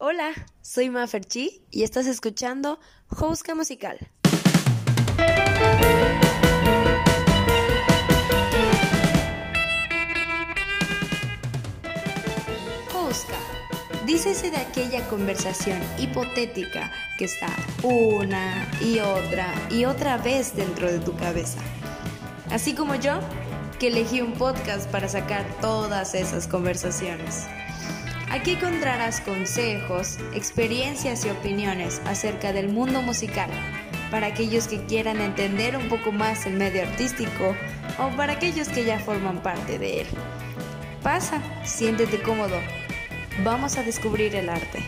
Hola, soy Maferchi y estás escuchando Jouska Musical. Jouska. Dícese de aquella conversación hipotética que está una y otra y otra vez dentro de tu cabeza. Así como yo, que elegí un podcast para sacar todas esas conversaciones. Aquí encontrarás consejos, experiencias y opiniones acerca del mundo musical para aquellos que quieran entender un poco más el medio artístico o para aquellos que ya forman parte de él. Pasa, siéntete cómodo. Vamos a descubrir el arte.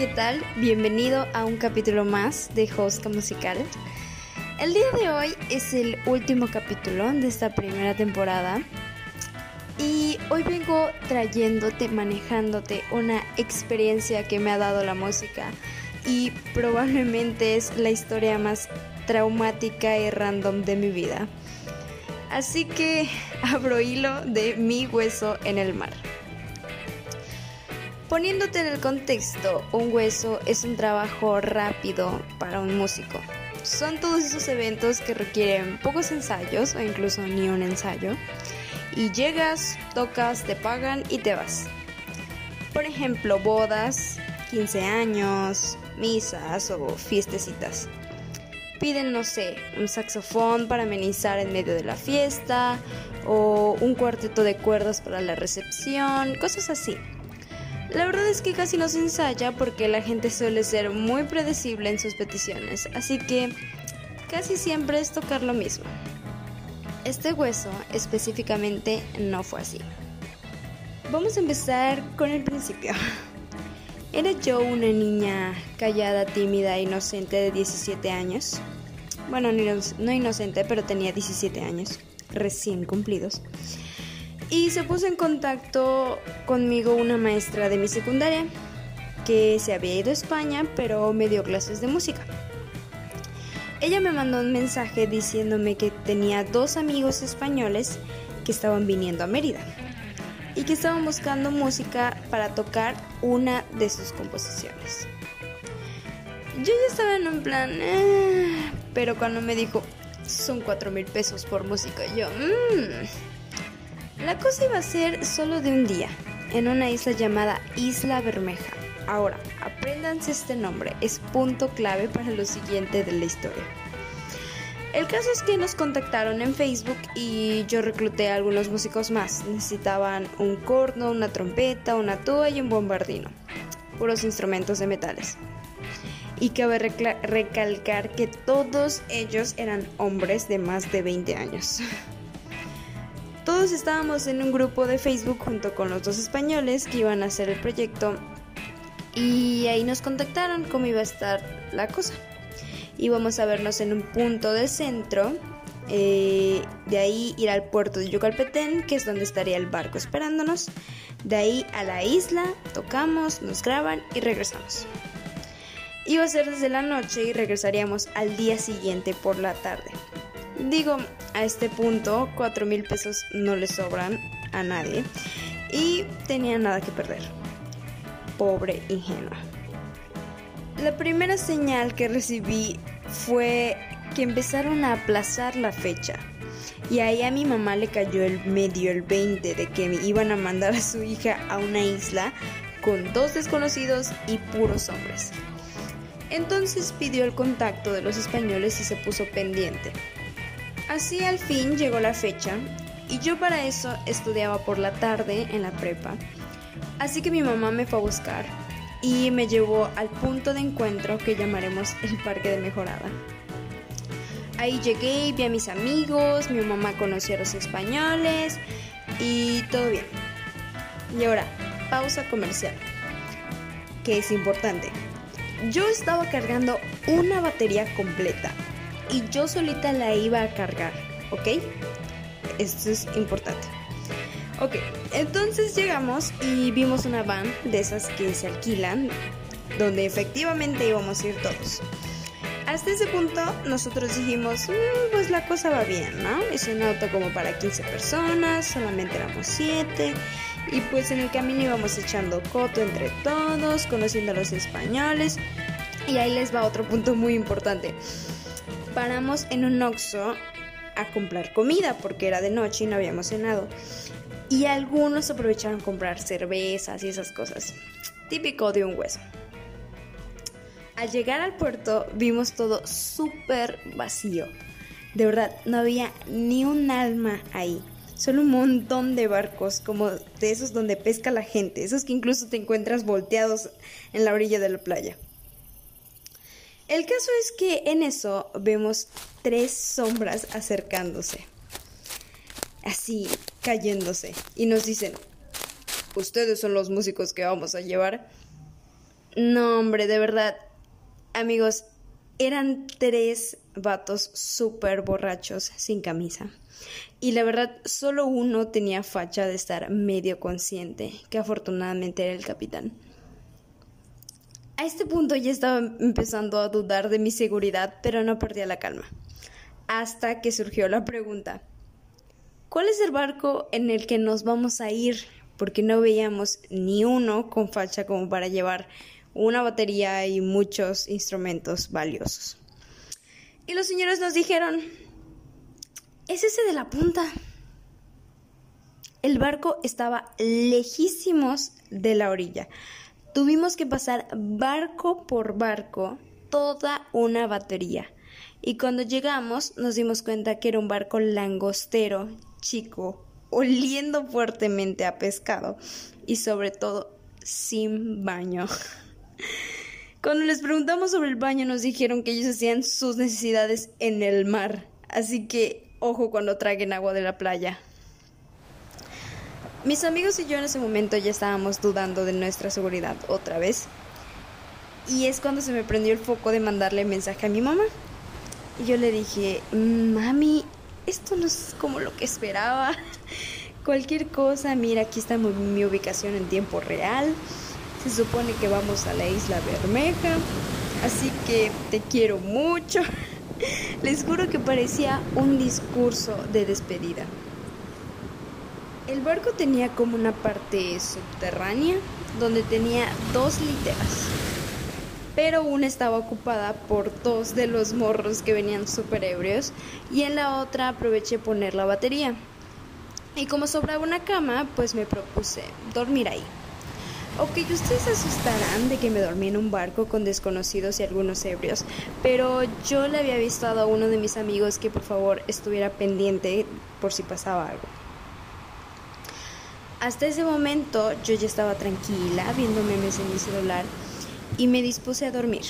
¿Qué tal? Bienvenido a un capítulo más de Josca Musical. El día de hoy es el último capítulo de esta primera temporada y hoy vengo trayéndote, manejándote una experiencia que me ha dado la música y probablemente es la historia más traumática y random de mi vida. Así que abro hilo de mi hueso en el mar. Poniéndote en el contexto, un hueso es un trabajo rápido para un músico. Son todos esos eventos que requieren pocos ensayos o incluso ni un ensayo. Y llegas, tocas, te pagan y te vas. Por ejemplo, bodas, 15 años, misas o fiestecitas. Piden, no sé, un saxofón para amenizar en medio de la fiesta o un cuarteto de cuerdas para la recepción, cosas así. La verdad es que casi no se ensaya porque la gente suele ser muy predecible en sus peticiones, así que casi siempre es tocar lo mismo. Este hueso específicamente no fue así. Vamos a empezar con el principio. Era yo una niña callada, tímida, inocente de 17 años. Bueno, no inocente, pero tenía 17 años, recién cumplidos y se puso en contacto conmigo una maestra de mi secundaria que se había ido a España pero me dio clases de música. Ella me mandó un mensaje diciéndome que tenía dos amigos españoles que estaban viniendo a Mérida y que estaban buscando música para tocar una de sus composiciones. Yo ya estaba en un plan, eh", pero cuando me dijo, son cuatro mil pesos por música, yo, mmm, la cosa iba a ser solo de un día, en una isla llamada Isla Bermeja. Ahora, apréndanse este nombre, es punto clave para lo siguiente de la historia. El caso es que nos contactaron en Facebook y yo recluté a algunos músicos más. Necesitaban un corno, una trompeta, una tuba y un bombardino. Puros instrumentos de metales. Y cabe recalcar que todos ellos eran hombres de más de 20 años. Todos estábamos en un grupo de Facebook junto con los dos españoles que iban a hacer el proyecto y ahí nos contactaron cómo iba a estar la cosa. Íbamos a vernos en un punto del centro, eh, de ahí ir al puerto de Yucalpetén, que es donde estaría el barco esperándonos, de ahí a la isla, tocamos, nos graban y regresamos. Iba a ser desde la noche y regresaríamos al día siguiente por la tarde. Digo, a este punto, 4 mil pesos no le sobran a nadie y tenía nada que perder. Pobre ingenua. La primera señal que recibí fue que empezaron a aplazar la fecha. Y ahí a mi mamá le cayó el medio, el 20, de que me iban a mandar a su hija a una isla con dos desconocidos y puros hombres. Entonces pidió el contacto de los españoles y se puso pendiente. Así al fin llegó la fecha y yo para eso estudiaba por la tarde en la prepa. Así que mi mamá me fue a buscar y me llevó al punto de encuentro que llamaremos el Parque de Mejorada. Ahí llegué vi a mis amigos, mi mamá conoció a los españoles y todo bien. Y ahora, pausa comercial, que es importante. Yo estaba cargando una batería completa y yo solita la iba a cargar, ¿ok? Esto es importante. Ok, entonces llegamos y vimos una van de esas que se alquilan, donde efectivamente íbamos a ir todos. Hasta ese punto nosotros dijimos, mm, pues la cosa va bien, ¿no? Es un auto como para 15 personas, solamente éramos 7 y pues en el camino íbamos echando coto entre todos, conociendo a los españoles y ahí les va otro punto muy importante. Paramos en un Oxxo a comprar comida porque era de noche y no habíamos cenado. Y algunos aprovecharon comprar cervezas y esas cosas. Típico de un hueso. Al llegar al puerto vimos todo súper vacío. De verdad, no había ni un alma ahí. Solo un montón de barcos, como de esos donde pesca la gente, esos que incluso te encuentras volteados en la orilla de la playa. El caso es que en eso vemos tres sombras acercándose, así cayéndose, y nos dicen, ¿ustedes son los músicos que vamos a llevar? No, hombre, de verdad, amigos, eran tres vatos súper borrachos sin camisa. Y la verdad, solo uno tenía facha de estar medio consciente, que afortunadamente era el capitán. A este punto ya estaba empezando a dudar de mi seguridad, pero no perdía la calma. Hasta que surgió la pregunta, ¿cuál es el barco en el que nos vamos a ir? Porque no veíamos ni uno con facha como para llevar una batería y muchos instrumentos valiosos. Y los señores nos dijeron, es ese de la punta. El barco estaba lejísimos de la orilla. Tuvimos que pasar barco por barco toda una batería. Y cuando llegamos nos dimos cuenta que era un barco langostero, chico, oliendo fuertemente a pescado y sobre todo sin baño. Cuando les preguntamos sobre el baño nos dijeron que ellos hacían sus necesidades en el mar, así que ojo cuando traguen agua de la playa. Mis amigos y yo en ese momento ya estábamos dudando de nuestra seguridad otra vez. Y es cuando se me prendió el foco de mandarle mensaje a mi mamá. Y yo le dije, mami, esto no es como lo que esperaba. Cualquier cosa, mira, aquí está mi, ubicación en tiempo real. Se supone que vamos a la isla Bermeja. Así que te quiero mucho. Les juro que parecía un discurso de despedida. El barco tenía como una parte subterránea donde tenía dos literas, pero una estaba ocupada por dos de los morros que venían súper ebrios y en la otra aproveché poner la batería. Y como sobraba una cama, pues me propuse dormir ahí. Ok, ustedes se asustarán de que me dormí en un barco con desconocidos y algunos ebrios, pero yo le había visto a uno de mis amigos que por favor estuviera pendiente por si pasaba algo. Hasta ese momento yo ya estaba tranquila viendo memes en mi celular y me dispuse a dormir.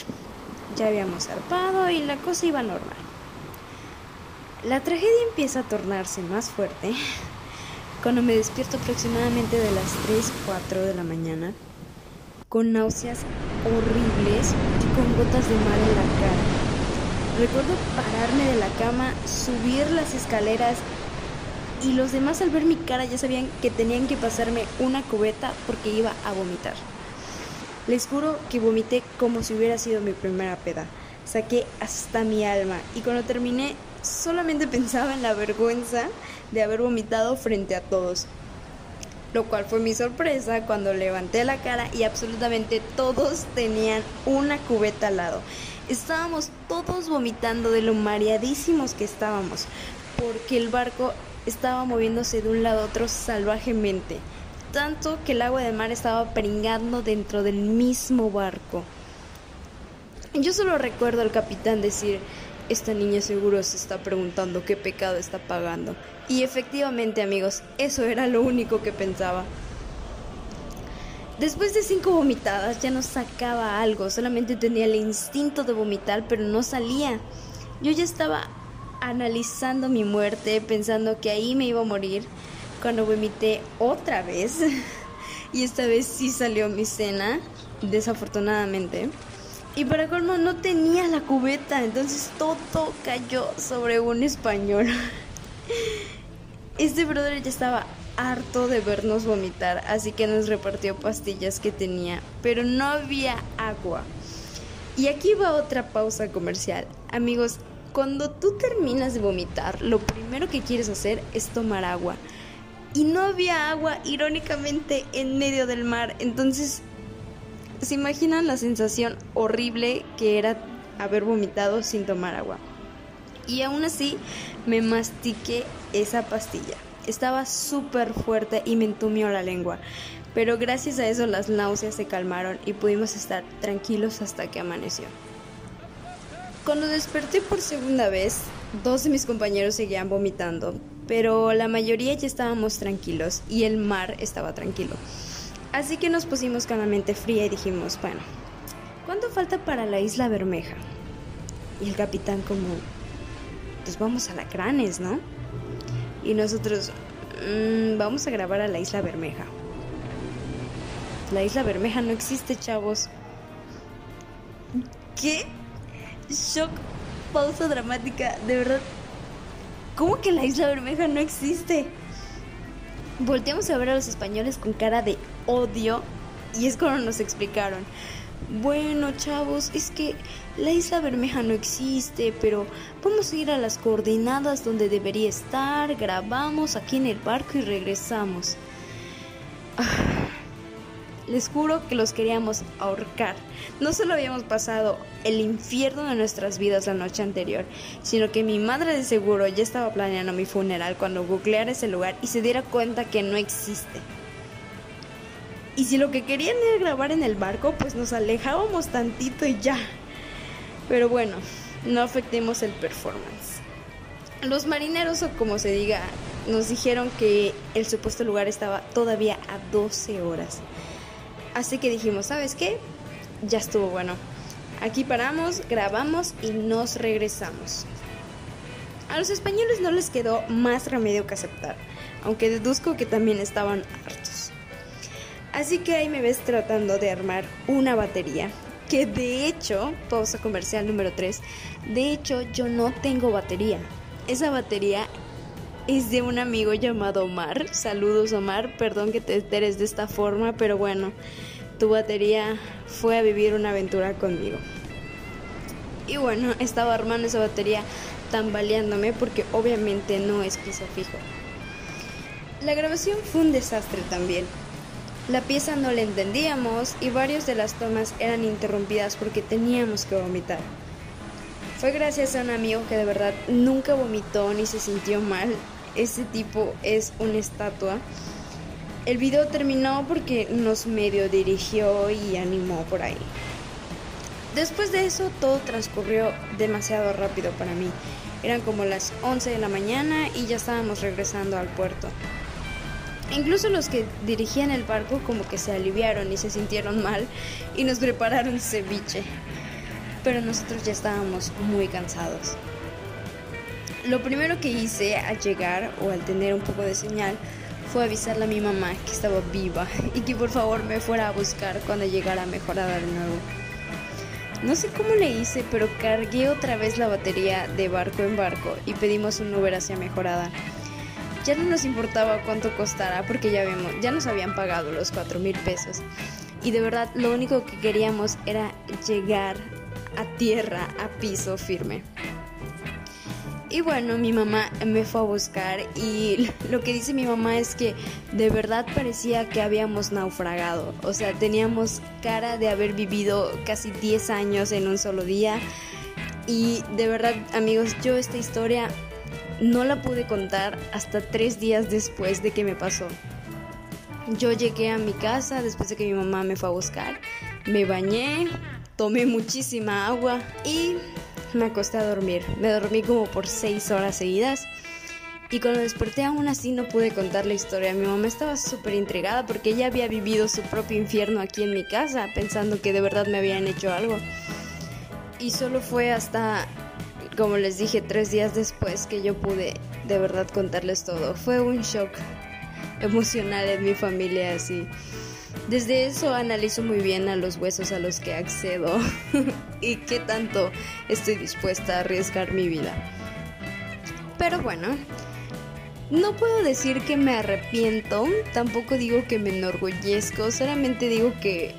Ya habíamos zarpado y la cosa iba normal. La tragedia empieza a tornarse más fuerte cuando me despierto aproximadamente de las 3, 4 de la mañana con náuseas horribles y con gotas de mar en la cara. Recuerdo pararme de la cama, subir las escaleras y los demás al ver mi cara ya sabían que tenían que pasarme una cubeta porque iba a vomitar. Les juro que vomité como si hubiera sido mi primera peda. Saqué hasta mi alma y cuando terminé solamente pensaba en la vergüenza de haber vomitado frente a todos. Lo cual fue mi sorpresa cuando levanté la cara y absolutamente todos tenían una cubeta al lado. Estábamos todos vomitando de lo mareadísimos que estábamos, porque el barco estaba moviéndose de un lado a otro salvajemente, tanto que el agua de mar estaba pringando dentro del mismo barco. Yo solo recuerdo al capitán decir, esta niña seguro se está preguntando qué pecado está pagando. Y efectivamente amigos, eso era lo único que pensaba. Después de cinco vomitadas ya no sacaba algo, solamente tenía el instinto de vomitar, pero no salía. Yo ya estaba analizando mi muerte, pensando que ahí me iba a morir, cuando vomité otra vez. y esta vez sí salió mi cena, desafortunadamente. Y para colmo no tenía la cubeta, entonces todo cayó sobre un español. Este brother ya estaba harto de vernos vomitar, así que nos repartió pastillas que tenía, pero no había agua. Y aquí va otra pausa comercial. Amigos, cuando tú terminas de vomitar, lo primero que quieres hacer es tomar agua. Y no había agua, irónicamente, en medio del mar. Entonces, ¿se imaginan la sensación horrible que era haber vomitado sin tomar agua? Y aún así, me mastiqué esa pastilla. Estaba súper fuerte y me entumió la lengua. Pero gracias a eso las náuseas se calmaron y pudimos estar tranquilos hasta que amaneció. Cuando desperté por segunda vez, dos de mis compañeros seguían vomitando, pero la mayoría ya estábamos tranquilos y el mar estaba tranquilo. Así que nos pusimos con la mente fría y dijimos, bueno, ¿cuánto falta para la isla Bermeja? Y el capitán como, pues vamos a la Cranes, ¿no? Y nosotros, mm, vamos a grabar a la isla Bermeja. La isla Bermeja no existe, chavos. ¿Qué? Shock, pausa dramática, de verdad. ¿Cómo que la isla Bermeja no existe? Volteamos a ver a los españoles con cara de odio y es cuando nos explicaron. Bueno, chavos, es que la isla Bermeja no existe, pero vamos a ir a las coordenadas donde debería estar, grabamos aquí en el barco y regresamos. Ah. Les juro que los queríamos ahorcar. No solo habíamos pasado el infierno de nuestras vidas la noche anterior, sino que mi madre de seguro ya estaba planeando mi funeral cuando googleara ese lugar y se diera cuenta que no existe. Y si lo que querían era grabar en el barco, pues nos alejábamos tantito y ya. Pero bueno, no afectemos el performance. Los marineros, o como se diga, nos dijeron que el supuesto lugar estaba todavía a 12 horas. Así que dijimos, ¿sabes qué? Ya estuvo bueno. Aquí paramos, grabamos y nos regresamos. A los españoles no les quedó más remedio que aceptar, aunque deduzco que también estaban hartos. Así que ahí me ves tratando de armar una batería, que de hecho, pausa comercial número 3, de hecho yo no tengo batería. Esa batería de un amigo llamado Omar. Saludos Omar, perdón que te enteres de esta forma, pero bueno, tu batería fue a vivir una aventura conmigo. Y bueno, estaba armando esa batería tambaleándome porque obviamente no es piso fijo. La grabación fue un desastre también. La pieza no la entendíamos y varias de las tomas eran interrumpidas porque teníamos que vomitar. Fue gracias a un amigo que de verdad nunca vomitó ni se sintió mal. Ese tipo es una estatua. El video terminó porque nos medio dirigió y animó por ahí. Después de eso todo transcurrió demasiado rápido para mí. Eran como las 11 de la mañana y ya estábamos regresando al puerto. Incluso los que dirigían el barco como que se aliviaron y se sintieron mal y nos prepararon ceviche pero nosotros ya estábamos muy cansados. Lo primero que hice al llegar o al tener un poco de señal fue avisarle a mi mamá que estaba viva y que por favor me fuera a buscar cuando llegara mejorada de nuevo. No sé cómo le hice, pero cargué otra vez la batería de barco en barco y pedimos un Uber hacia mejorada. Ya no nos importaba cuánto costara porque ya, vimos, ya nos habían pagado los 4 mil pesos. Y de verdad lo único que queríamos era llegar a tierra, a piso firme. Y bueno, mi mamá me fue a buscar y lo que dice mi mamá es que de verdad parecía que habíamos naufragado. O sea, teníamos cara de haber vivido casi 10 años en un solo día. Y de verdad, amigos, yo esta historia no la pude contar hasta tres días después de que me pasó. Yo llegué a mi casa después de que mi mamá me fue a buscar, me bañé, tomé muchísima agua y me acosté a dormir. Me dormí como por seis horas seguidas. Y cuando desperté aún así no pude contar la historia. Mi mamá estaba súper intrigada porque ella había vivido su propio infierno aquí en mi casa, pensando que de verdad me habían hecho algo. Y solo fue hasta, como les dije, tres días después que yo pude de verdad contarles todo. Fue un shock emocional en mi familia así. Desde eso analizo muy bien a los huesos a los que accedo y qué tanto estoy dispuesta a arriesgar mi vida. Pero bueno, no puedo decir que me arrepiento, tampoco digo que me enorgullezco, solamente digo que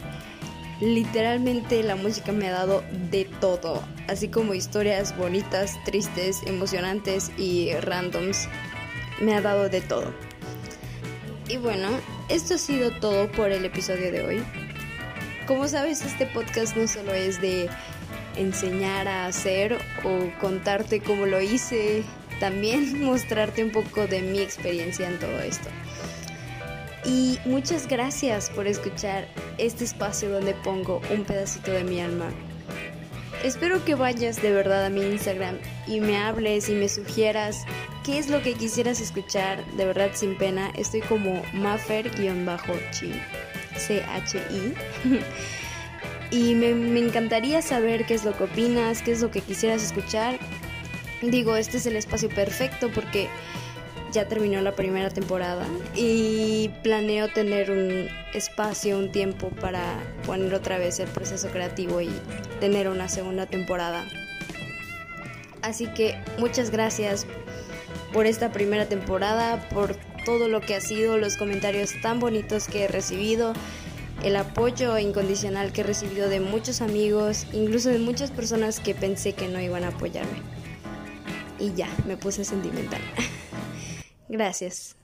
Literalmente la música me ha dado de todo, así como historias bonitas, tristes, emocionantes y randoms. Me ha dado de todo. Y bueno, esto ha sido todo por el episodio de hoy. Como sabes, este podcast no solo es de enseñar a hacer o contarte cómo lo hice, también mostrarte un poco de mi experiencia en todo esto. Y muchas gracias por escuchar este espacio donde pongo un pedacito de mi alma. Espero que vayas de verdad a mi Instagram y me hables y me sugieras qué es lo que quisieras escuchar, de verdad sin pena. Estoy como maffer-chi, C-H-I. y me encantaría saber qué es lo que opinas, qué es lo que quisieras escuchar. Digo, este es el espacio perfecto porque ya terminó la primera temporada y planeo tener un espacio, un tiempo para poner otra vez el proceso creativo y tener una segunda temporada. Así que muchas gracias por esta primera temporada, por todo lo que ha sido, los comentarios tan bonitos que he recibido, el apoyo incondicional que he recibido de muchos amigos, incluso de muchas personas que pensé que no iban a apoyarme. Y ya, me puse sentimental. Gracias.